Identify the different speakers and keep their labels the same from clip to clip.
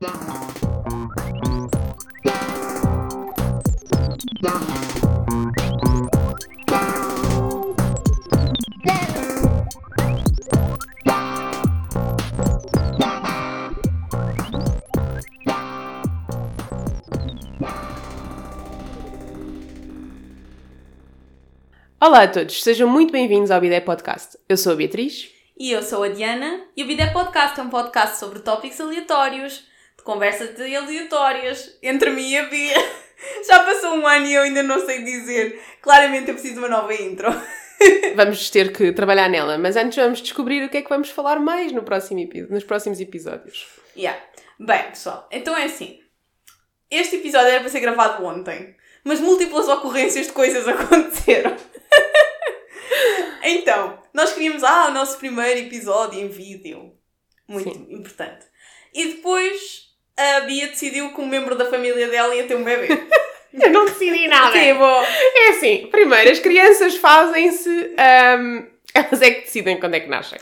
Speaker 1: Olá a todos, sejam muito bem-vindos ao Bidé Podcast. Eu sou a Beatriz.
Speaker 2: E eu sou a Diana e o Bidé Podcast é um podcast sobre tópicos aleatórios, conversas aleatórias entre mim e a Bia. Já passou um ano e eu ainda não sei dizer. Claramente eu preciso de uma nova intro.
Speaker 1: Vamos ter que trabalhar nela, mas antes vamos descobrir o que é que vamos falar mais no próximo nos próximos episódios.
Speaker 2: Yeah. Bem, pessoal, então é assim. Este episódio era para ser gravado ontem, mas múltiplas ocorrências de coisas aconteceram. então, nós queríamos, ah, o nosso primeiro episódio em vídeo. Muito
Speaker 1: Sim.
Speaker 2: importante. E depois a Bia decidiu que um membro da família dela ia ter um bebê.
Speaker 1: Eu não decidi nada.
Speaker 2: tipo,
Speaker 1: É assim, primeiro, as crianças fazem-se. ahm, elas é que decidem quando é que nascem.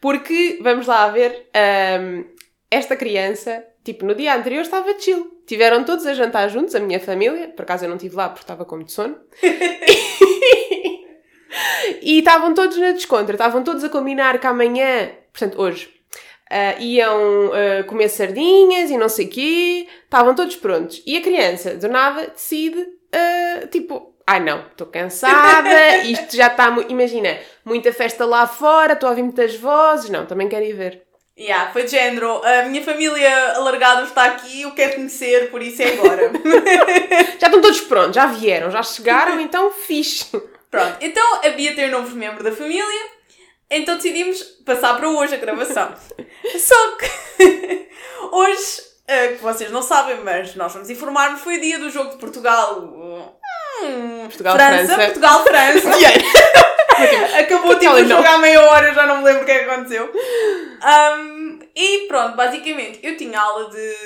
Speaker 1: Porque, vamos lá ver, ahm, esta criança, tipo, no dia anterior estava chill. Tiveram todos a jantar juntos, a minha família. Por acaso eu não estive lá porque estava com muito sono. e estavam todos na descontra. Estavam todos a combinar que amanhã, portanto, hoje, ah, iam ah, comer sardinhas e não sei quê. Estavam todos prontos. E a criança, do nada, decide, ah, tipo, ai não, estou cansada, isto já está, imagina, muita festa lá fora, estou a ouvir muitas vozes. Não, também quero ir ver.
Speaker 2: yeah, foi de género. A minha família alargada está aqui, eu quero conhecer, por isso é agora.
Speaker 1: Já estão todos prontos, já vieram, já chegaram, então fixe.
Speaker 2: Pronto, então a Bia tem um novo membro da família, então decidimos passar para hoje a gravação. Só que hoje, eh, que vocês não sabem, mas nós vamos informar-vos, foi o dia do jogo de Portugal. hum,
Speaker 1: Portugal-França.
Speaker 2: França, Portugal-França. Acabou tipo
Speaker 1: Aquela
Speaker 2: o jogo
Speaker 1: não.
Speaker 2: à meia hora, já não me lembro o que é que aconteceu. Um, e pronto, basicamente, eu tinha aula de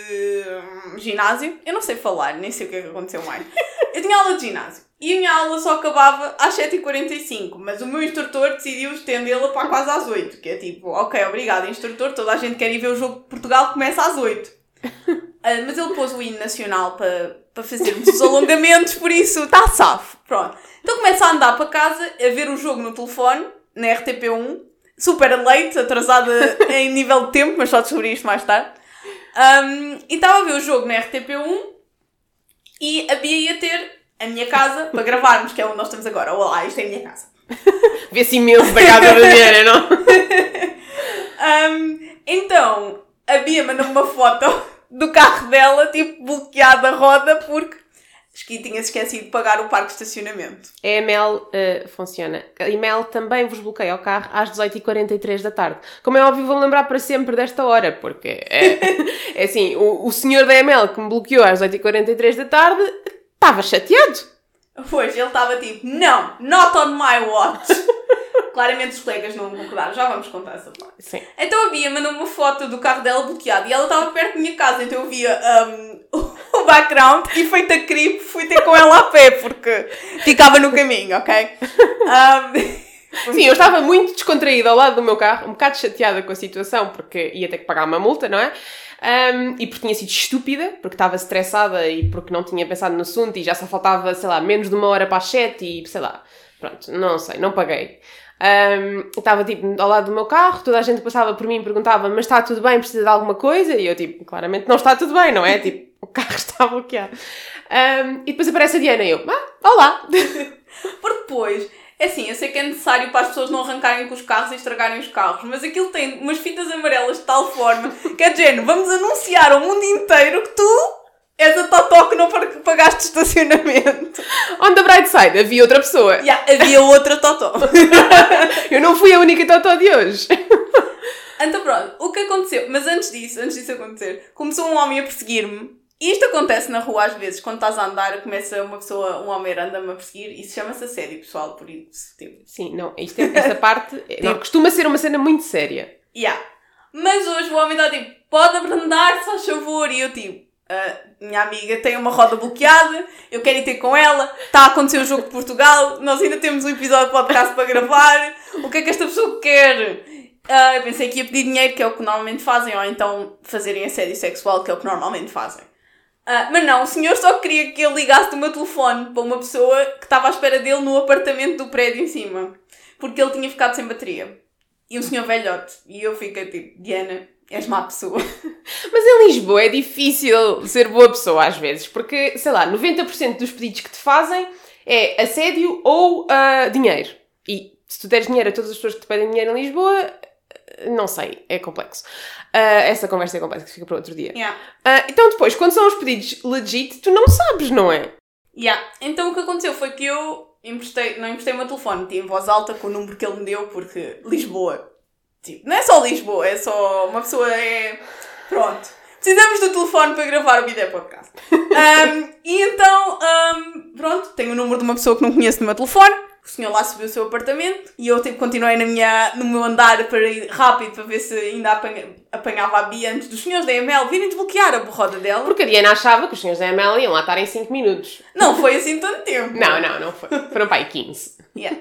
Speaker 2: hum, ginásio. Eu não sei falar, nem sei o que é que aconteceu mais. Eu tinha aula de ginásio. E a minha aula só acabava às 7h45, mas o meu instrutor decidiu estendê-la para quase às 8 Que é tipo, ok, obrigado, instrutor, toda a gente quer ir ver o jogo de Portugal, começa às 8 Ah, mas ele pôs o hino nacional para, para fazermos os alongamentos, por isso está safo. Pronto. Então começa a andar para casa, a ver o jogo no telefone, na RTP1, super late, atrasada em nível de tempo, mas só descobri isto mais tarde. Um, e estava a ver o jogo na RTP1 e a Bia ia ter a minha casa para gravarmos, que é onde nós estamos agora. Olá, isto é a minha casa.
Speaker 1: Vê-se imenso da casa da Diana, não?
Speaker 2: Um, então, a Bia mandou-me uma foto do carro dela, tipo, bloqueada a roda, porque que tinha esquecido de pagar o parque de estacionamento.
Speaker 1: A EML eh, funciona. A EML também vos bloqueia o carro às 18h43 da tarde. Como é óbvio, vou lembrar para sempre desta hora, porque é, é assim, o, o senhor da EML que me bloqueou às 18h43 da tarde estava chateado.
Speaker 2: Pois, ele estava tipo, não, not on my watch. Claramente os colegas não concordaram, já vamos contar essa parte.
Speaker 1: Sim.
Speaker 2: Então a Bia mandou uma foto do carro dela bloqueado e ela estava perto da minha casa, então eu via um, o background e feita creep fui ter com ela a pé, porque ficava no caminho, ok? Um,
Speaker 1: Sim, eu estava muito descontraída ao lado do meu carro, um bocado chateada com a situação, porque ia ter que pagar uma multa, não é? Um, e porque tinha sido estúpida, porque estava estressada e porque não tinha pensado no assunto e já só faltava, sei lá, menos de uma hora para as sete e sei lá, pronto, não sei, não paguei. Um, estava tipo ao lado do meu carro, toda a gente passava por mim e perguntava: Mas está tudo bem? Precisa de alguma coisa? E eu, tipo, claramente não está tudo bem, não é? Tipo, o carro está bloqueado. Um, e depois aparece a Diana e eu: Ah, olá!
Speaker 2: Porque depois, é assim, eu sei que é necessário para as pessoas não arrancarem com os carros e estragarem os carros, mas aquilo tem umas fitas amarelas de tal forma que é de género, vamos anunciar ao mundo inteiro que tu és a Totó que não pag- pagaste estacionamento.
Speaker 1: On the bright side, havia outra pessoa.
Speaker 2: Yeah, havia outra Totó.
Speaker 1: Eu não fui a única totó de hoje.
Speaker 2: Então pronto, o que aconteceu? Mas antes disso, antes disso acontecer, começou um homem a perseguir-me. Isto acontece na rua às vezes, quando estás a andar, começa uma pessoa, um homem anda-me a perseguir. Isso chama-se assédio, pessoal, por isso, tipo,
Speaker 1: Sim, não, isto é- esta parte não, costuma ser uma cena muito séria.
Speaker 2: Yeah. Mas hoje o homem está tipo, pode abrandar, se faz favor. E eu tipo, "Ah, minha amiga tem uma roda bloqueada, eu quero ir ter com ela, está a acontecer o jogo de Portugal, nós ainda temos um episódio de podcast para gravar, o que é que esta pessoa quer? Ah, eu pensei que ia pedir dinheiro, que é o que normalmente fazem, ou então fazerem assédio sexual, que é o que normalmente fazem. Ah, mas não, o senhor só queria que eu ligasse do meu telefone para uma pessoa que estava à espera dele no apartamento do prédio em cima. Porque ele tinha ficado sem bateria. E um senhor velhote. E eu fiquei tipo, Diana, és má pessoa.
Speaker 1: Mas em Lisboa é difícil ser boa pessoa às vezes, porque, sei lá, 90% dos pedidos que te fazem é assédio ou ah, dinheiro. E se tu deres dinheiro a todas as pessoas que te pedem dinheiro em Lisboa, não sei, é complexo. Ah, essa conversa é complexa, fica para outro dia.
Speaker 2: Yeah.
Speaker 1: Ah, então depois, quando são os pedidos legit, tu não sabes, não é?
Speaker 2: Yeah. Então o que aconteceu foi que eu emprestei, não emprestei o meu telefone, meti em voz alta com o número que ele me deu, porque Lisboa. Tipo, não é só Lisboa, é só uma pessoa é. Pronto. Precisamos do telefone para gravar o vídeo podcast. Um, e então, um, pronto, tenho o número de uma pessoa que não conheço no meu telefone. O senhor lá subiu o seu apartamento e eu tipo, continuei na minha, no meu andar para ir rápido para ver se ainda apanha- apanhava a Bia antes dos senhores da EML virem desbloquear a borroda dela.
Speaker 1: Porque a Diana achava que os senhores da ML iam lá estar em 5 minutos.
Speaker 2: Não foi assim tanto tempo.
Speaker 1: Não, não, não foi. Foram para aí 15.
Speaker 2: Yeah.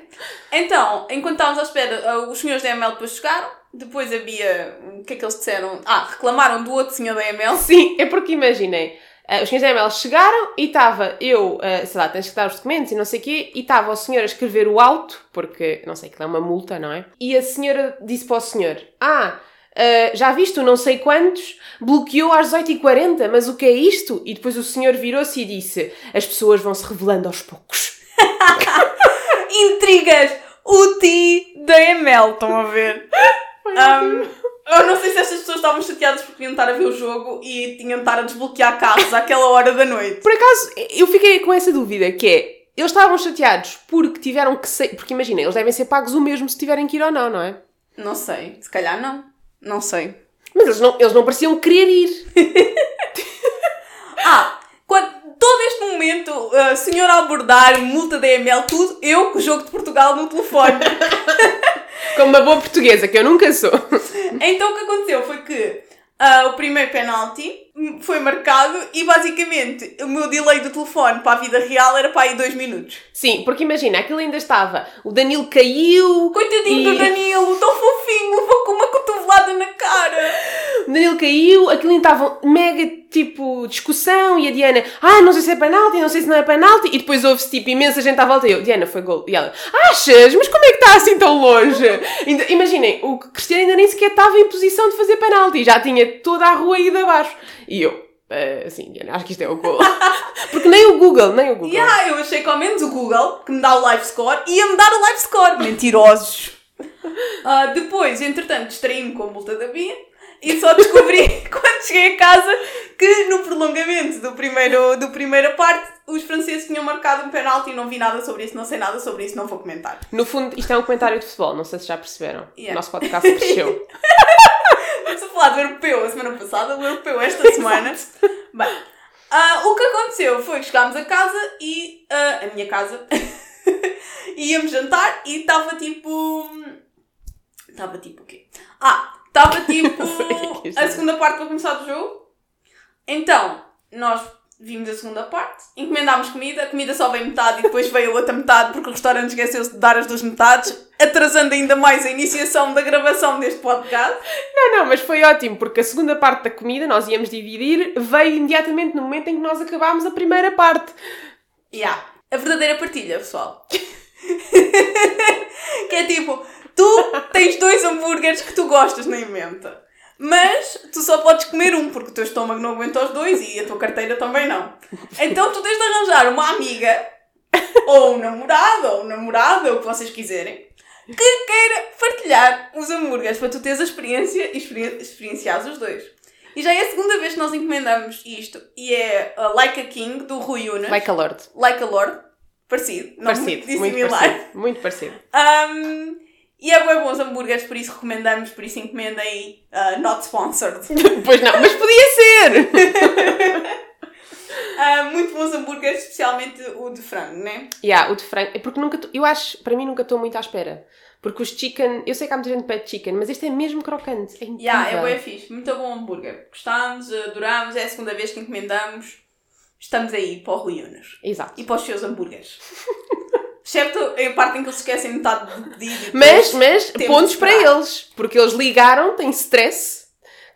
Speaker 2: Então, enquanto estávamos à espera, ah, os senhores da ML depois chegaram. Depois havia. O que é que eles disseram? Ah, reclamaram do outro senhor da ML.
Speaker 1: Sim, é porque imaginem, ah, os senhores da ML chegaram e estava eu, ah, sei lá, tens que dar os documentos e não sei o quê, e estava o senhor a escrever o auto, porque, não sei, que é uma multa, não é? E a senhora disse para o senhor, ah, ah, já viste o não sei quantos, bloqueou às 18h40, mas o que é isto? E depois o senhor virou-se e disse, as pessoas vão se revelando aos poucos.
Speaker 2: Intrigas! O T da ML, estão a ver? Um, eu não sei se estas pessoas estavam chateadas porque iam estar a ver o jogo e tinham de estar a desbloquear carros àquela hora da noite.
Speaker 1: Por acaso, eu fiquei com essa dúvida, que é, eles estavam chateados porque tiveram que sair, porque imagina, eles devem ser pagos o mesmo se tiverem que ir ou não, não é?
Speaker 2: Não sei, se calhar não. Não sei.
Speaker 1: Mas eles não, eles não pareciam querer ir.
Speaker 2: Ah, quando, todo este momento, uh, senhor a abordar, multa da ML, tudo, eu com o jogo de Portugal no telefone.
Speaker 1: Como uma boa portuguesa, que eu nunca sou.
Speaker 2: Então o que aconteceu foi que ah, o primeiro penalti foi marcado e basicamente o meu delay do telefone para a vida real era para aí dois minutos.
Speaker 1: Sim, porque imagina, aquilo ainda estava. O Danilo caiu.
Speaker 2: Coitadinho
Speaker 1: e-
Speaker 2: do Danilo, tão fofinho, levou com uma cotovelada na cara.
Speaker 1: O Danilo caiu, aquilo ainda estava mega tipo discussão e a Diana, ah, não sei se é penalti, não sei se não é penalti, e depois houve-se tipo imensa gente à volta e eu, Diana, foi gol. E ela, achas? Mas como é que está assim tão longe? Imaginem, o Cristiano ainda nem sequer estava em posição de fazer penalti, já tinha toda a rua ida abaixo. E eu, "Ah, assim, acho que isto é o gol. Porque nem o Google, nem o Google.
Speaker 2: Yeah, eu achei que ao menos o Google, que me dá o live score, ia-me dar o live score. Mentirosos. Ah, depois, entretanto, distraí-me com a multa da Bia e só descobri quando cheguei a casa que no prolongamento do primeiro, do primeira parte os franceses tinham marcado um penalti e não vi nada sobre isso, não sei nada sobre isso, não vou comentar.
Speaker 1: No fundo, isto é um comentário de futebol, não sei se já perceberam.
Speaker 2: Yeah.
Speaker 1: O nosso podcast cresceu.
Speaker 2: Estamos a falar do europeu a semana passada, o europeu esta semana. Bem, ah, o que aconteceu foi que chegámos a casa e. ah, a minha casa. íamos jantar e estava tipo. Estava tipo o quê? Ah, estava tipo
Speaker 1: é
Speaker 2: a
Speaker 1: é.
Speaker 2: segunda parte para começar do jogo. Então, nós vimos a segunda parte, encomendámos comida, a comida só veio metade e depois veio a outra metade porque o restaurante esqueceu-se de dar as duas metades, atrasando ainda mais a iniciação da gravação deste podcast.
Speaker 1: Não, não, mas foi ótimo, porque a segunda parte da comida, nós íamos dividir, veio imediatamente no momento em que nós acabámos a primeira parte.
Speaker 2: Yeah. A verdadeira partilha, pessoal. que é tipo, tu tens dois hambúrgueres que tu gostas na emenda. Mas tu só podes comer um, porque o teu estômago não aguenta os dois e a tua carteira também não. Então tu tens de arranjar uma amiga, ou um namorado, ou um namorado, ou o que vocês quiserem, que queira partilhar os hambúrgueres para tu teres a experiência e experi- experienciares os dois. E já é a segunda vez que nós encomendamos isto, e é uh, Like a King, do Rui Unas.
Speaker 1: Like a Lord.
Speaker 2: Like a Lord. Parecido. Não
Speaker 1: Parecido,
Speaker 2: muito
Speaker 1: muito
Speaker 2: dissimilar.
Speaker 1: parecido. Muito parecido.
Speaker 2: Um, e é bem bons hambúrgueres, por isso recomendamos, por isso encomendem uh, not sponsored.
Speaker 1: pois não, mas podia ser!
Speaker 2: Uh, muito bons hambúrgueres, especialmente o de frango, né?
Speaker 1: yeah, o de frango. É porque nunca. Eu acho, para mim, nunca estou muito à espera. Porque os chicken. Eu sei que há muita gente que pede chicken, mas este é mesmo crocante. É incrível.
Speaker 2: Yeah, é bem fixe. Muito bom hambúrguer. Gostámos, adoramos, é a segunda vez que encomendamos. Estamos aí para o Rui Unas.
Speaker 1: Exato.
Speaker 2: E para os seus hambúrgueres. Excepto a parte em que eles esquecem metade do pedido. e
Speaker 1: Mas, mas pontos para eles, porque eles ligaram, têm stress,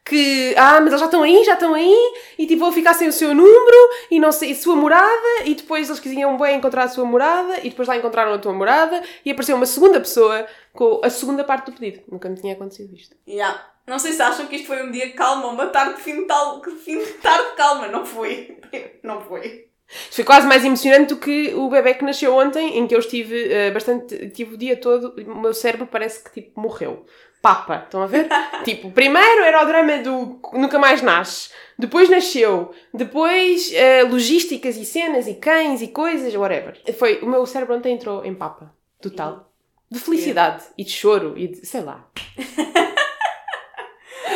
Speaker 1: que, ah, mas eles já estão aí, já estão aí, e tipo, vou ficar sem o seu número, e não sei, a sua morada, e depois eles quisiam bem encontrar a sua morada, e depois lá encontraram a tua morada, e apareceu uma segunda pessoa com a segunda parte do pedido. Nunca me tinha acontecido isto.
Speaker 2: Yeah. Não sei se acham que isto foi um dia calmo uma tarde de fim de, tal, fim de tarde calma. Não foi. Não foi.
Speaker 1: Isto foi quase mais emocionante do que o bebê que nasceu ontem, em que eu estive eh, bastante. Tive o dia todo, o meu cérebro parece que tipo morreu. Papa, estão a ver? tipo, primeiro era o drama do nunca mais nasce, depois nasceu, depois eh, logísticas e cenas e cães e coisas, whatever. Foi, o meu cérebro ontem entrou em papa, total. De felicidade e de choro e de, sei lá.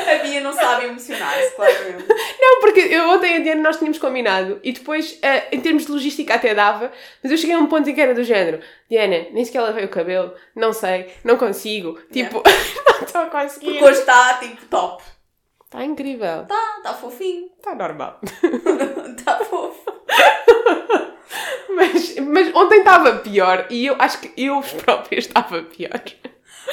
Speaker 2: A Bia não sabe emocionar-se, claramente.
Speaker 1: Não, porque eu ontem a Diana nós tínhamos combinado e depois, eh, em termos de logística até dava, mas eu cheguei a um ponto em que era do género, Diana, nem sequer lavei o cabelo, não sei, não consigo, tipo, não estou a conseguir.
Speaker 2: Porque hoje está tipo top.
Speaker 1: Está incrível,
Speaker 2: Está, está fofinho.
Speaker 1: está normal.
Speaker 2: Está fofo.
Speaker 1: Mas, mas ontem estava pior e eu acho que eu própria estava pior.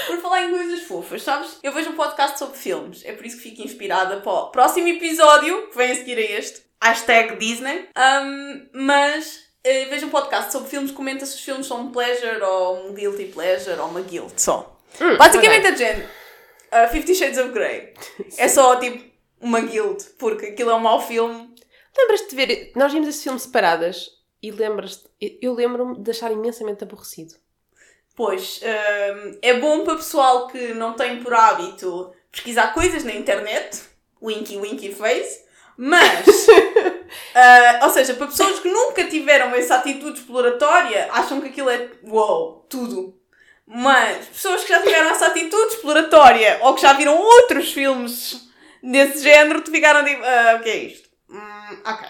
Speaker 2: Por falar em coisas fofas, sabes? Eu vejo um podcast sobre filmes. É por isso que fico inspirada para o próximo episódio, que vem a seguir a este. Hashtag Disney. Um, mas eh, vejo um podcast sobre filmes, comenta se os filmes são um pleasure ou um guilty pleasure ou uma guilt só.
Speaker 1: Hum,
Speaker 2: Basicamente a Jen, uh, Fifty Shades of Grey, é só tipo uma guilt, porque aquilo é um mau filme.
Speaker 1: Lembras-te de ver, nós vimos esse filme separadas e lembras-te, eu lembro-me de achar imensamente aborrecido.
Speaker 2: Pois, um, é bom para pessoal que não tem por hábito pesquisar coisas na internet, winky winky face, mas, uh, ou seja, para pessoas que nunca tiveram essa atitude exploratória, acham que aquilo é wow, tudo. Mas pessoas que já tiveram essa atitude exploratória ou que já viram outros filmes desse género, te ficaram tipo, ah, o que é isto? Hum, ok.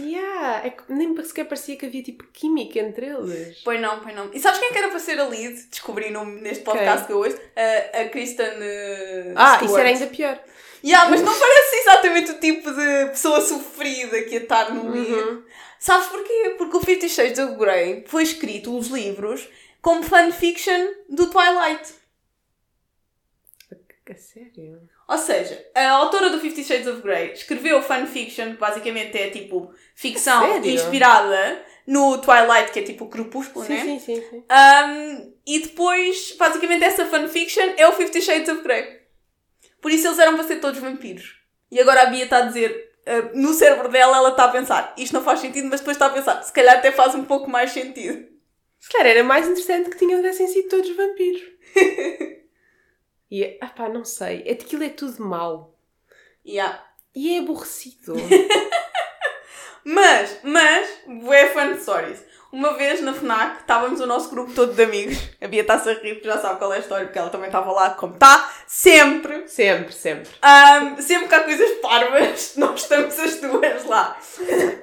Speaker 1: Yeah, é nem sequer parecia que havia tipo química entre eles.
Speaker 2: Pois não, pois não. E sabes quem é que era para ser a lead? Descobri no, neste podcast que eu ouço. A, a Kristen uh,
Speaker 1: Ah,
Speaker 2: Stewart.
Speaker 1: isso era ainda pior.
Speaker 2: Yeah, mas não parece exatamente o tipo de pessoa sofrida que ia estar no lead.
Speaker 1: Uhum.
Speaker 2: Sabes porquê? Porque o Fifty Shades of Grey foi escrito, os livros, como fanfiction do Twilight.
Speaker 1: A sério?
Speaker 2: Ou seja, a autora do Fifty Shades of Grey escreveu fanfiction, que basicamente é tipo ficção
Speaker 1: Sério?
Speaker 2: inspirada no Twilight, que é tipo o crepúsculo,
Speaker 1: Sim,
Speaker 2: né?
Speaker 1: sim, sim, sim.
Speaker 2: Um, e depois, basicamente, essa fanfiction é o Fifty Shades of Grey. Por isso eles eram para ser todos vampiros. E agora a Bia está a dizer, uh, no cérebro dela, ela está a pensar, isto não faz sentido, mas depois está a pensar, se calhar até faz um pouco mais sentido.
Speaker 1: Se calhar era mais interessante que tinham tivessem sido todos vampiros. e, ah pá, não sei. É Aquilo é tudo mau.
Speaker 2: Yeah.
Speaker 1: E é aborrecido.
Speaker 2: Mas, mas, bué fun stories. Uma vez na FNAC, estávamos o nosso grupo todo de amigos. A Bia está-se a rir porque já sabe qual é a história, porque ela também estava lá, como está sempre.
Speaker 1: sempre, sempre.
Speaker 2: Um, sempre que há coisas parvas, nós estamos as duas lá.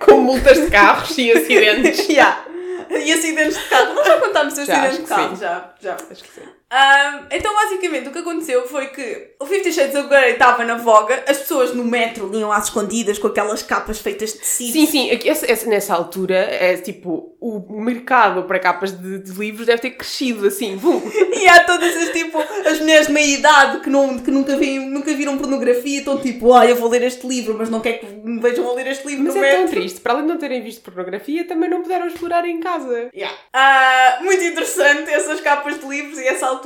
Speaker 1: Com multas de carros e acidentes.
Speaker 2: Yeah. E acidentes de carro. Nós já contámos acidentes de carro,
Speaker 1: sim.
Speaker 2: já, já.
Speaker 1: Acho que sim.
Speaker 2: Um, então, basicamente, o que aconteceu foi que o Fifty Shades of Grey estava na voga, as pessoas no metro liam às escondidas com aquelas capas feitas de tecido.
Speaker 1: Sim, sim, nessa altura, é tipo, o mercado para capas de, de livros deve ter crescido assim, bum.
Speaker 2: E há todas as tipo, as mulheres de meia idade que, não, que nunca, vi, nunca viram pornografia, estão tipo, ah, eu vou ler este livro, mas não quero que me vejam a ler este livro
Speaker 1: Mas é tão
Speaker 2: metro.
Speaker 1: triste, para além de não terem visto pornografia, também não puderam explorar em casa.
Speaker 2: Yeah. Ah, muito interessante essas capas de livros e essa altura.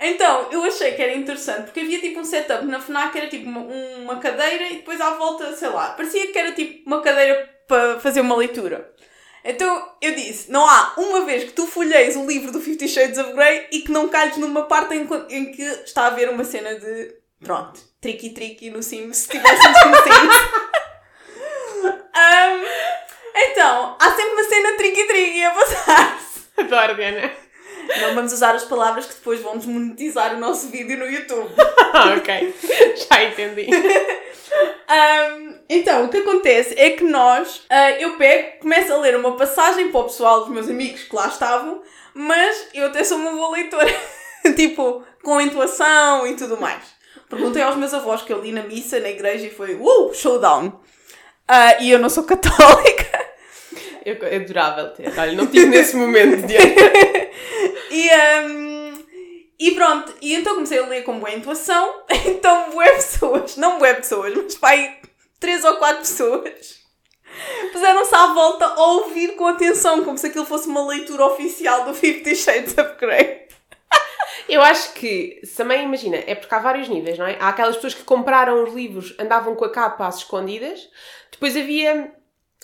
Speaker 2: Então, eu achei que era interessante porque havia tipo um setup na FNAC que era tipo uma, uma cadeira e depois à volta, sei lá, parecia que era tipo uma cadeira para fazer uma leitura. Então eu disse: não há uma vez que tu folheis o livro do Fifty Shades of Grey e que não calhes numa parte em, que- em que está a haver uma cena de. Pronto, tricky-tricky no Sims, se tivéssemos no Sims. Ahm, então, há sempre uma cena tricky-tricky a passar-se.
Speaker 1: Adoro, Diana.
Speaker 2: Não vamos usar as palavras que depois vão desmonetizar o nosso vídeo no YouTube.
Speaker 1: Ok. Já entendi.
Speaker 2: Ahm, então, o que acontece é que nós, ah, eu pego, começo a ler uma passagem para o pessoal dos meus amigos que lá estavam, mas eu até sou uma boa leitora, tipo, com entoação e tudo mais. Perguntei aos meus avós que eu li na missa, na igreja, e foi, uh, showdown. Ah, e eu não sou católica.
Speaker 1: Eu, adorava ter. Olha, não tive nesse momento, Diana.
Speaker 2: e, um, e pronto, e então comecei a ler com boa intuação. Então, boé pessoas, não boé pessoas, mas pai, três ou quatro pessoas puseram-se à volta a ouvir com atenção, como se aquilo fosse uma leitura oficial do Fifty Shades of Grey.
Speaker 1: Eu acho que, também imagina, é porque há vários níveis, não é? Há aquelas pessoas que compraram os livros, andavam com a capa às escondidas, depois havia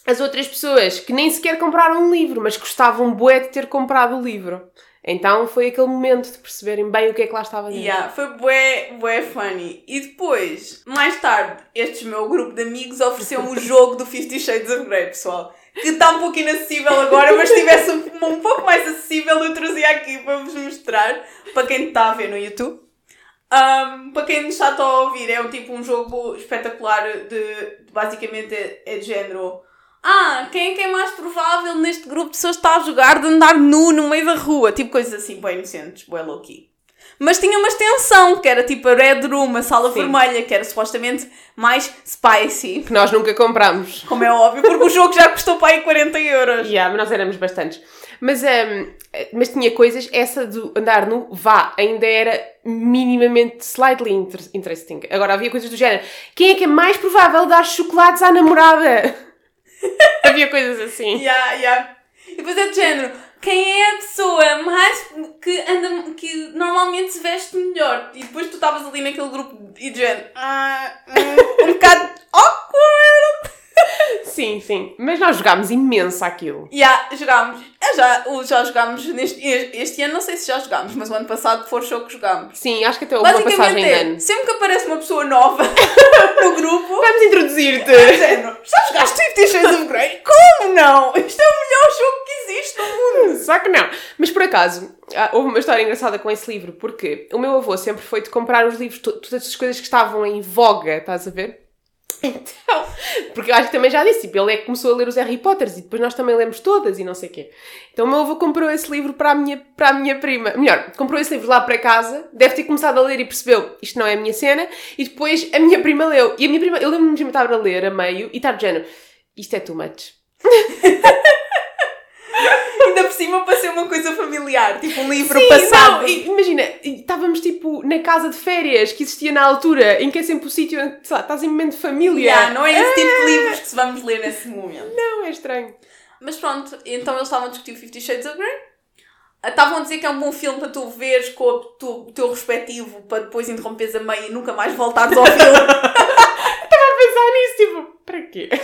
Speaker 1: as outras pessoas que nem sequer compraram um livro, mas gostavam bué de ter comprado o livro. Então foi aquele momento de perceberem bem o que é que lá estava dentro.
Speaker 2: Yeah, foi bué, bué funny. E depois, mais tarde, este meu grupo de amigos ofereceu-me o jogo do Fifty Shades of Grey, pessoal. Que está um pouco inacessível agora, mas se tivesse um, um pouco mais acessível, eu trazia aqui para vos mostrar. Para quem está a ver no YouTube. Um, para quem está a ouvir, é um tipo um jogo espetacular de, de basicamente é, é de género ah, quem é que é mais provável neste grupo de pessoas que está a jogar de andar nu no meio da rua? Tipo coisas assim, bem inocentes, bem low key. Mas tinha uma extensão, que era tipo a Red Room, a sala Sim. vermelha, que era supostamente mais spicy.
Speaker 1: Que nós nunca compramos.
Speaker 2: Como é óbvio, porque o jogo já custou para aí 40 euros.
Speaker 1: Yeah, mas nós éramos bastantes. Mas, um, mas tinha coisas, essa do andar nu, vá, ainda era minimamente slightly interesting. Agora havia coisas do género. Quem é que é mais provável dar chocolates à namorada? Havia coisas assim.
Speaker 2: Yeah, yeah. E depois é de género. Quem é a pessoa mais que anda que normalmente se veste melhor? E depois tu estavas ali naquele grupo e de género. Ah, um, um bocado awkward.
Speaker 1: Sim, sim. Mas nós jogámos imenso aquilo.
Speaker 2: Yeah, jogámos. Eu já, já jogámos neste este ano, não sei se já jogámos, mas o ano passado foi o show que jogámos.
Speaker 1: Sim, acho que até houve uma passagem de ano.
Speaker 2: Sempre que aparece uma pessoa nova no grupo.
Speaker 1: Vamos introduzir-te.
Speaker 2: É já jogaste Fifty Shades of Grey? Como não? Isto é o melhor jogo que existe no mundo.
Speaker 1: Só que não. Mas por acaso, ah, houve uma história engraçada com esse livro, porque o meu avô sempre foi de comprar os livros, todas as coisas que estavam em voga, estás a ver? Então, porque eu acho que também já disse, tipo, ele é que começou a ler os Harry Potters e depois nós também lemos todas e não sei o quê. Então o meu avô comprou esse livro para a, minha, para a minha prima. Melhor, comprou esse livro lá para casa, deve ter começado a ler e percebeu isto não é a minha cena, e depois a minha prima leu. E a minha prima, eu lembro-me de estar a ler a meio e estar de género, isto é too much.
Speaker 2: Ainda por cima para ser uma coisa familiar, tipo um livro Sim, passado. Não,
Speaker 1: imagina, estávamos tipo na casa de férias que existia na altura, em que é sempre o sítio onde estás em momento de família.
Speaker 2: Yeah, não é esse tipo de ah! livros que se vamos ler nesse momento.
Speaker 1: Não, é estranho.
Speaker 2: Mas pronto, então eles estavam a discutir Fifty Shades of Grey. Ah, estavam a dizer que é um bom filme para tu veres com o teu, teu respectivo para depois interromperes a meio e nunca mais voltares ao filme.
Speaker 1: Pensar nisso, tipo, para quê?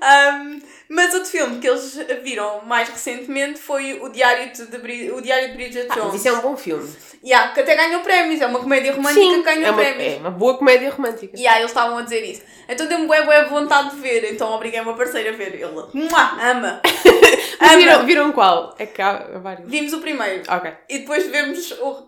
Speaker 2: um, mas outro filme que eles viram mais recentemente foi o Diário de, de, o Diário de Bridget ah, Jones.
Speaker 1: Ah, isso é um bom filme.
Speaker 2: Yeah, que até ganhou prémios, é uma comédia romântica Sim, que ganhou
Speaker 1: é uma,
Speaker 2: prémios.
Speaker 1: É uma boa comédia romântica.
Speaker 2: E yeah, eles estavam a dizer isso. Então deu-me bué, bué vontade de ver, então obriguei uma parceira a ver. Ele, ama!
Speaker 1: ama. Viram, viram qual? É que há vários.
Speaker 2: Vimos o primeiro.
Speaker 1: Ok.
Speaker 2: E depois vemos o,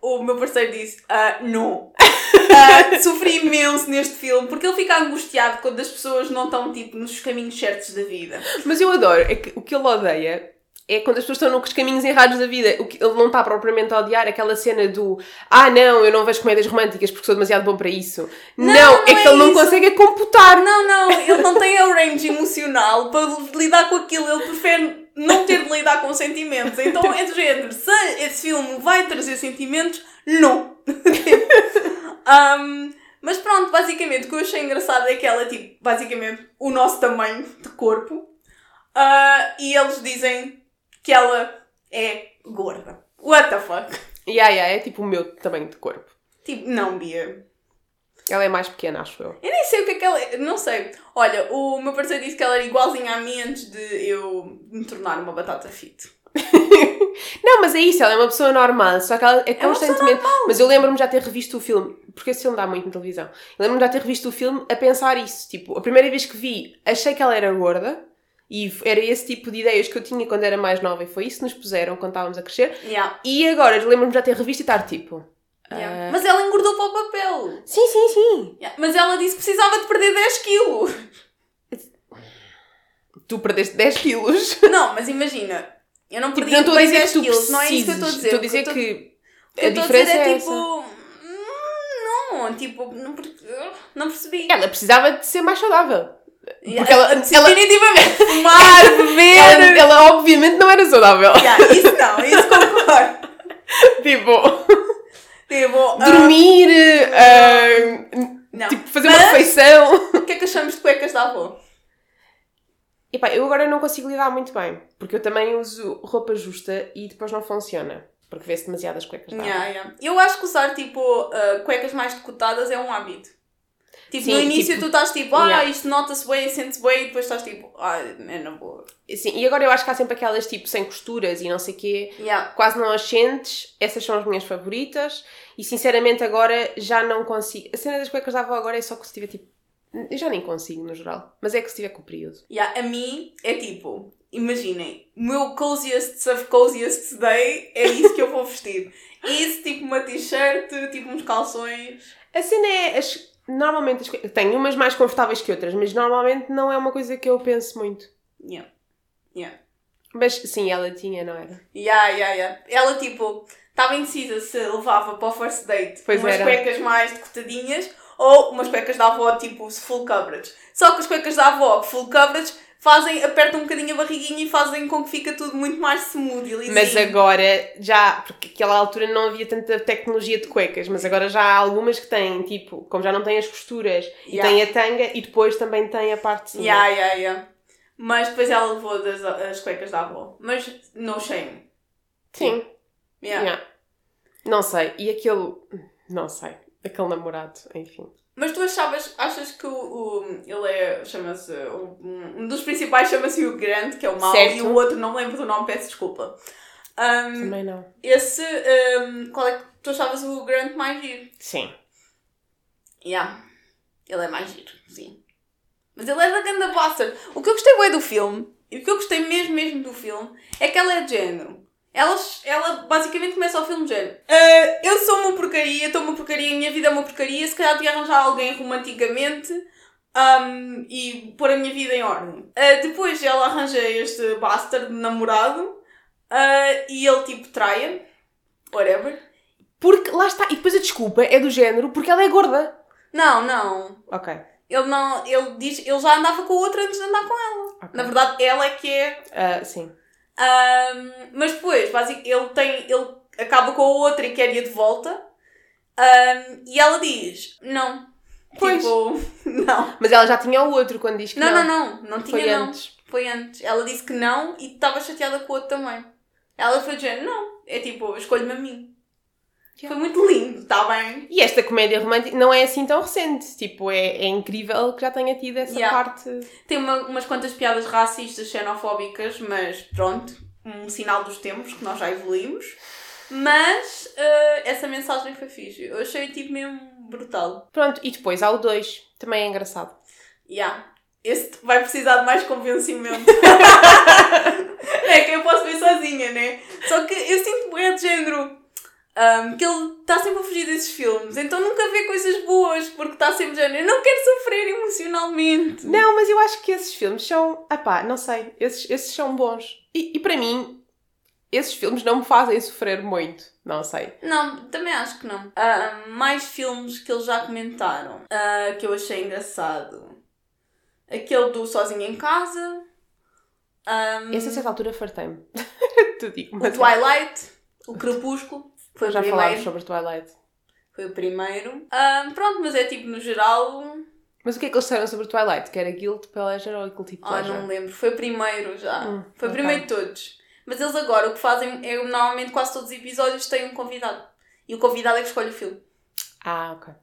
Speaker 2: o meu parceiro disse, uh, não. Uh, sofri imenso neste filme, porque ele fica angustiado quando as pessoas não estão, tipo, nos caminhos certos da vida.
Speaker 1: Mas eu adoro, é que o que ele odeia é quando as pessoas estão nos caminhos errados da vida. O que ele não está propriamente a odiar aquela cena do ah, não, eu não vejo comédias românticas porque sou demasiado bom para isso. Não, não, não é, é que ele não consegue computar.
Speaker 2: Não, não, ele não tem o range emocional para lidar com aquilo. Ele prefere não ter de lidar com sentimentos. Então é do género, se esse filme vai trazer sentimentos, não. um, mas pronto, basicamente o que eu achei engraçado é que ela é tipo, basicamente, o nosso tamanho de corpo. Uh, e eles dizem que ela é gorda. What the fuck?
Speaker 1: Yeah, yeah, é tipo o meu tamanho de corpo.
Speaker 2: Tipo, não, Bia.
Speaker 1: Ela é mais pequena, acho eu.
Speaker 2: Eu nem sei o que é que ela é. Não sei. Olha, o meu parceiro disse que ela era igualzinha a mim antes de eu me tornar uma batata fit.
Speaker 1: não, mas é isso, ela é uma pessoa normal, só que ela é constantemente. É mas eu lembro-me já ter revisto o filme, porque esse filme dá muito na televisão. Eu lembro-me já ter revisto o filme a pensar isso. Tipo, a primeira vez que vi, achei que ela era gorda. E era esse tipo de ideias que eu tinha quando era mais nova e foi isso que nos puseram quando estávamos a crescer.
Speaker 2: Yeah.
Speaker 1: E agora lembro-me já ter revisto e estar tipo.
Speaker 2: Yeah. Uh... Mas ela engordou para o papel.
Speaker 1: Sim, sim, sim.
Speaker 2: Yeah. Mas ela disse que precisava de perder 10 quilos.
Speaker 1: Tu perdeste 10 quilos.
Speaker 2: Não, mas imagina, eu não perdi tipo, não 10 quilos, não é isso que eu estou a dizer.
Speaker 1: Estou a dizer que, que a diferença é, é tipo.
Speaker 2: Hum, não, tipo, não, não percebi.
Speaker 1: Ela precisava de ser mais saudável. Porque ela- ela-
Speaker 2: Definitivamente. Fumar, beber.
Speaker 1: Ela, ela obviamente não era saudável.
Speaker 2: Yeah, isso não, isso concordo.
Speaker 1: tipo,
Speaker 2: Tipo, ah,
Speaker 1: dormir, ah,
Speaker 2: não.
Speaker 1: tipo, fazer uma
Speaker 2: Mas,
Speaker 1: refeição.
Speaker 2: O que é que achamos de cuecas da avó?
Speaker 1: Epá, eu agora não consigo lidar muito bem, porque eu também uso roupa justa e depois não funciona, porque vê-se demasiadas cuecas. tá?
Speaker 2: Yeah, yeah. Eu acho que usar tipo ah, cuecas mais decotadas é um hábito. Tipo,
Speaker 1: Sim,
Speaker 2: no início
Speaker 1: tipo-
Speaker 2: tu estás tipo, ah,
Speaker 1: Yeah.
Speaker 2: isto nota-se bem, sente-se bem, e depois estás tipo, ah, é na boa.
Speaker 1: Sim, e agora eu acho que há sempre aquelas tipo sem costuras e não sei o quê,
Speaker 2: Yeah.
Speaker 1: quase não as sentes, essas são as minhas favoritas e sinceramente agora já não consigo. A cena das cuecas da avó agora é só que se tiver tipo. Eu já nem consigo no geral, mas é que se tiver comprido.
Speaker 2: Yeah, a mim é tipo, imaginem, o meu coziest of coziest day é isso que eu vou vestir. Isso, tipo uma t-shirt, tipo uns calções.
Speaker 1: A cena é. As, normalmente as. Tenho umas mais confortáveis que outras, mas normalmente não é uma coisa que eu penso muito.
Speaker 2: Yeah. Yeah.
Speaker 1: Mas sim, ela tinha, não era?
Speaker 2: Yeah, yeah, yeah. Ela, tipo, estava indecisa se levava para o first date
Speaker 1: Pois
Speaker 2: umas
Speaker 1: era.
Speaker 2: cuecas mais decotadinhas ou umas cuecas da avó, tipo, full coverage. Só que as cuecas da avó, full coverage, fazem, apertam um bocadinho a barriguinha e fazem com que fica tudo muito mais smooth e lisinho.
Speaker 1: Mas agora já, porque naquela altura não havia tanta tecnologia de cuecas, mas agora já há algumas que têm, tipo, como já não têm as costuras, e
Speaker 2: Yeah.
Speaker 1: têm a tanga e depois também tem a parte de cima.
Speaker 2: Yeah, yeah, yeah. Mas depois ela levou das, as cuecas da avó. Mas no shame.
Speaker 1: Sim.
Speaker 2: Yeah.
Speaker 1: Yeah. Não sei. E aquele. Não sei. Aquele namorado, enfim.
Speaker 2: Mas tu achavas, achas que o, o- ele é, chama-se, um dos principais chama-se o Grande, que é o mau,
Speaker 1: Certo.
Speaker 2: e o outro não me lembro do nome, peço desculpa. Um,
Speaker 1: Também não.
Speaker 2: esse, um, qual é que tu achavas o Grande mais giro?
Speaker 1: Sim.
Speaker 2: Yeah. Ele é mais giro, sim. Mas ele é da ganda bastard. O que eu gostei bem do filme, e o que eu gostei mesmo mesmo do filme, é que ela é de género. Ela, ela basicamente começa o filme de género. "Ah, eu sou uma porcaria, estou uma porcaria, a minha vida é uma porcaria, se calhar devia arranjar alguém romanticamente ahm, e pôr a minha vida em ordem. Ah, depois ela arranja este bastard namorado ah, e ele tipo traia, whatever.
Speaker 1: Porque lá está. E depois a desculpa é do género porque ela é gorda.
Speaker 2: Não, não.
Speaker 1: Ok.
Speaker 2: Ele não, ele diz, ele já andava com a outra antes de andar com ela.
Speaker 1: Ok.
Speaker 2: Na verdade, ela é que é.
Speaker 1: Sim.
Speaker 2: Ahm, mas depois, basic, ele tem, ele acaba com a outra e quer ir de volta. Ahm, e ela diz, não.
Speaker 1: Pois.
Speaker 2: Tipo, não.
Speaker 1: Mas ela já tinha o outro quando diz que
Speaker 2: Não,
Speaker 1: não.
Speaker 2: não, não. Não tinha
Speaker 1: Foi
Speaker 2: não.
Speaker 1: antes.
Speaker 2: Foi antes. Ela disse que não e estava chateada com o outro também. Ela foi dizendo, não. É tipo, escolhe-me a mim.
Speaker 1: Yeah.
Speaker 2: Foi muito lindo, está bem?
Speaker 1: E esta comédia romântica não é assim tão recente. Tipo, é, é incrível que já tenha tido essa
Speaker 2: Yeah.
Speaker 1: parte.
Speaker 2: Tem uma- umas quantas piadas racistas, xenofóbicas, mas pronto, um sinal dos tempos que nós já evoluímos. Mas eh, essa mensagem foi fixe. Eu achei tipo mesmo brutal.
Speaker 1: Pronto, e depois há o 2. Também é engraçado.
Speaker 2: Yeah. Esse vai precisar de mais convencimento. é que eu posso ver sozinha, né? Só que eu sinto é de género. Ahm, que ele está sempre a fugir desses filmes, então nunca vê coisas boas, porque está sempre género. Eu não quero sofrer emocionalmente.
Speaker 1: Não, mas eu acho que esses filmes são. Ah pá, não sei. Esses, esses são bons. E, e para mim, esses filmes não me fazem sofrer muito. Não sei.
Speaker 2: Não, também acho que não. Ah, mais filmes que eles já comentaram ah, que eu achei engraçado. Aquele do Sozinho em Casa. Um,
Speaker 1: Esse a certa altura fartei-me. tu digo,
Speaker 2: o
Speaker 1: mas
Speaker 2: Twilight. O Crepúsculo. Foi o
Speaker 1: já falámos sobre Twilight.
Speaker 2: Foi o primeiro. Ah, pronto, mas é tipo, no geral...
Speaker 1: Mas o que é que eles disseram sobre Twilight? Que era Guilt Pleasure ou Guilty
Speaker 2: Ah,
Speaker 1: Pleasure?
Speaker 2: não me lembro. Foi o primeiro já.
Speaker 1: Hum,
Speaker 2: Foi o primeiro de todos. Mas eles agora o que fazem é normalmente quase todos os episódios têm um convidado. E o convidado é que escolhe o filme.
Speaker 1: Ah, ok.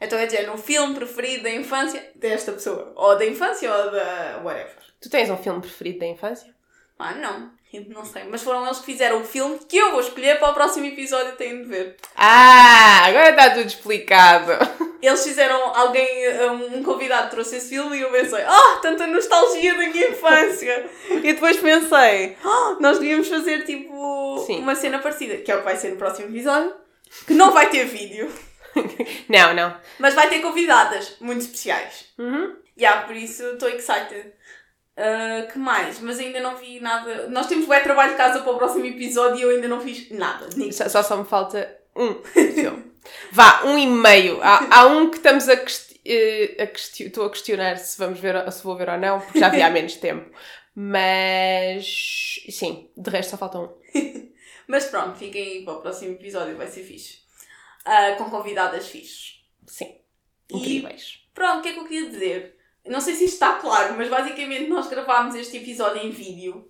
Speaker 2: Então é dizer, no filme preferido da infância desta pessoa. Ou da infância ou da whatever.
Speaker 1: Tu tens um filme preferido da infância?
Speaker 2: Ah, não. Não sei. Mas foram eles que fizeram o filme que eu vou escolher para o próximo episódio têm de ver.
Speaker 1: Ah, agora está tudo explicado.
Speaker 2: Eles fizeram, alguém, um convidado trouxe esse filme e eu pensei, ah, tanta nostalgia da minha infância. e depois pensei, ah, nós devíamos fazer tipo
Speaker 1: Sim.
Speaker 2: uma cena parecida, que é o que vai ser no próximo episódio, que não vai ter vídeo,
Speaker 1: não, não.
Speaker 2: mas vai ter convidadas muito especiais.
Speaker 1: Uhum.
Speaker 2: Yeah, por isso estou excited. Ah, que mais? Mas ainda não vi nada. Nós temos bem trabalho de casa para o próximo episódio e eu ainda não fiz nada.
Speaker 1: Só, só, só me falta um filme. Vá, um e meio. Há, há um que estamos a quest- eh, a questio- estou a questionar se, vamos ver, se vou ver ou não, porque já vi há menos tempo. Mas sim, de resto só falta um.
Speaker 2: Mas pronto, fiquem aí para o próximo episódio, vai ser fixe. Ah, com convidadas fixes.
Speaker 1: Sim.
Speaker 2: E-
Speaker 1: Incríveis.
Speaker 2: Pronto, o que é que eu queria dizer? Não sei se isto está claro, mas basicamente nós gravámos este episódio em vídeo.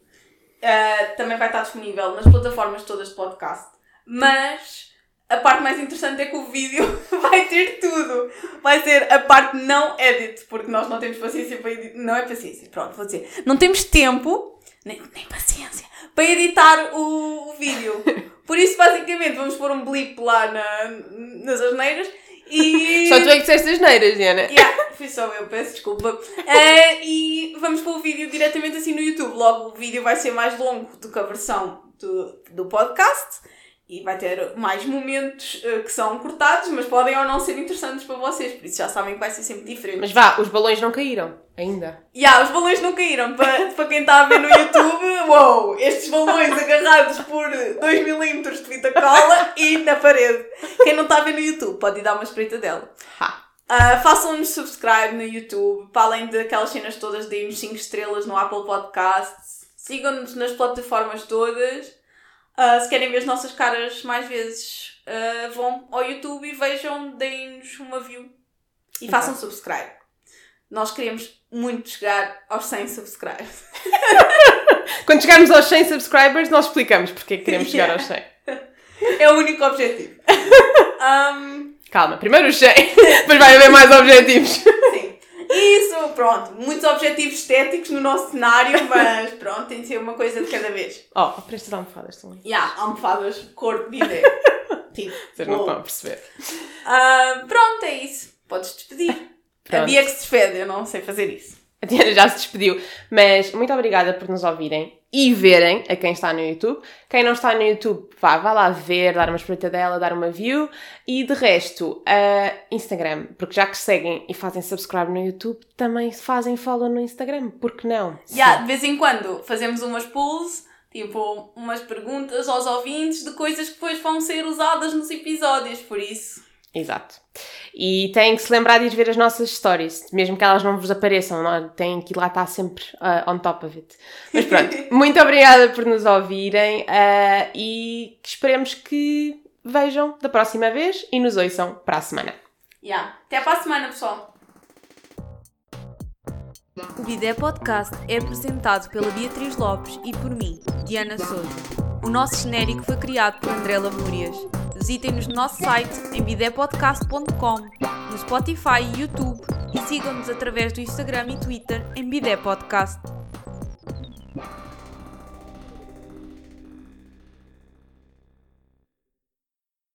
Speaker 2: Ah, também vai estar disponível nas plataformas todas de podcast. Mas a parte mais interessante é que o vídeo vai ter tudo. Vai ser a parte não edit, porque nós não temos paciência para editar. Não é paciência, pronto, vou dizer. Não temos tempo, nem, nem paciência, para editar o, o vídeo. Por isso, basicamente, vamos pôr um blip lá na, nas asneiras e.
Speaker 1: Só tu é que disseste as neiras, Diana.
Speaker 2: Yeah, fui só eu, peço desculpa. Eh, e vamos pôr o vídeo diretamente assim no YouTube. Logo, o vídeo vai ser mais longo do que a versão do, do podcast. E vai ter mais momentos eh, que são cortados, mas podem ou não ser interessantes para vocês. Por isso já sabem que vai ser sempre diferente.
Speaker 1: Mas vá, os balões não caíram ainda.
Speaker 2: Yeah, os balões não caíram. Para, para quem está a ver no YouTube, uou, estes balões agarrados por 2mm de fita cola e na parede. Quem não está a ver no YouTube pode ir dar uma espreita dela.
Speaker 1: Ha.
Speaker 2: Uh, Façam-nos subscribe no YouTube, para além daquelas cenas todas, deem-nos 5 estrelas no Apple Podcasts. Sigam-nos nas plataformas todas. Uh, se querem ver as nossas caras mais vezes, uh, vão ao YouTube e vejam, deem-nos uma view e façam subscribe. Nós queremos muito chegar aos 100 subscribes.
Speaker 1: Quando chegarmos aos 100 subscribers, nós explicamos porque é que queremos chegar
Speaker 2: Yeah.
Speaker 1: aos 100.
Speaker 2: É o único objetivo. Um,
Speaker 1: Calma, primeiro os 100, depois vai haver mais objetivos.
Speaker 2: Isso, pronto. Muitos objetivos estéticos no nosso cenário, mas pronto, tem de ser uma coisa de cada vez.
Speaker 1: Oh, para estas almofadas ali.
Speaker 2: E há almofadas cor de bidé. tipo,
Speaker 1: Vocês não estão a perceber.
Speaker 2: Ah, pronto, é isso. Podes despedir. A. Bia que se despede, eu não sei fazer isso.
Speaker 1: A Diana já se despediu, mas muito obrigada por nos ouvirem e verem a quem está no YouTube. Quem não está no YouTube, vá, vá lá ver, dar uma espreitadela, dar uma view. E de resto, a Instagram, porque já que seguem e fazem subscribe no YouTube, também fazem follow no Instagram, porque não?
Speaker 2: Já, de vez em quando fazemos umas pulls, tipo, umas perguntas aos ouvintes de coisas que depois vão ser usadas nos episódios, por isso.
Speaker 1: Exato. E têm que se lembrar de ir ver as nossas stories, mesmo que elas não vos apareçam, não, têm que ir lá estar sempre ah, on top of it. Mas pronto, muito obrigada por nos ouvirem ah, e esperemos que vejam da próxima vez e nos ouçam para a semana.
Speaker 2: Já. Até para a semana, pessoal.
Speaker 3: O Bidé Podcast é apresentado pela Beatriz Lopes e por mim, Diana Souza. O nosso genérico foi criado por André Lamúrias. Visitem-nos no nosso site em bidépodcast.com, no Spotify e YouTube e sigam-nos através do Instagram e Twitter em Bidé Podcast.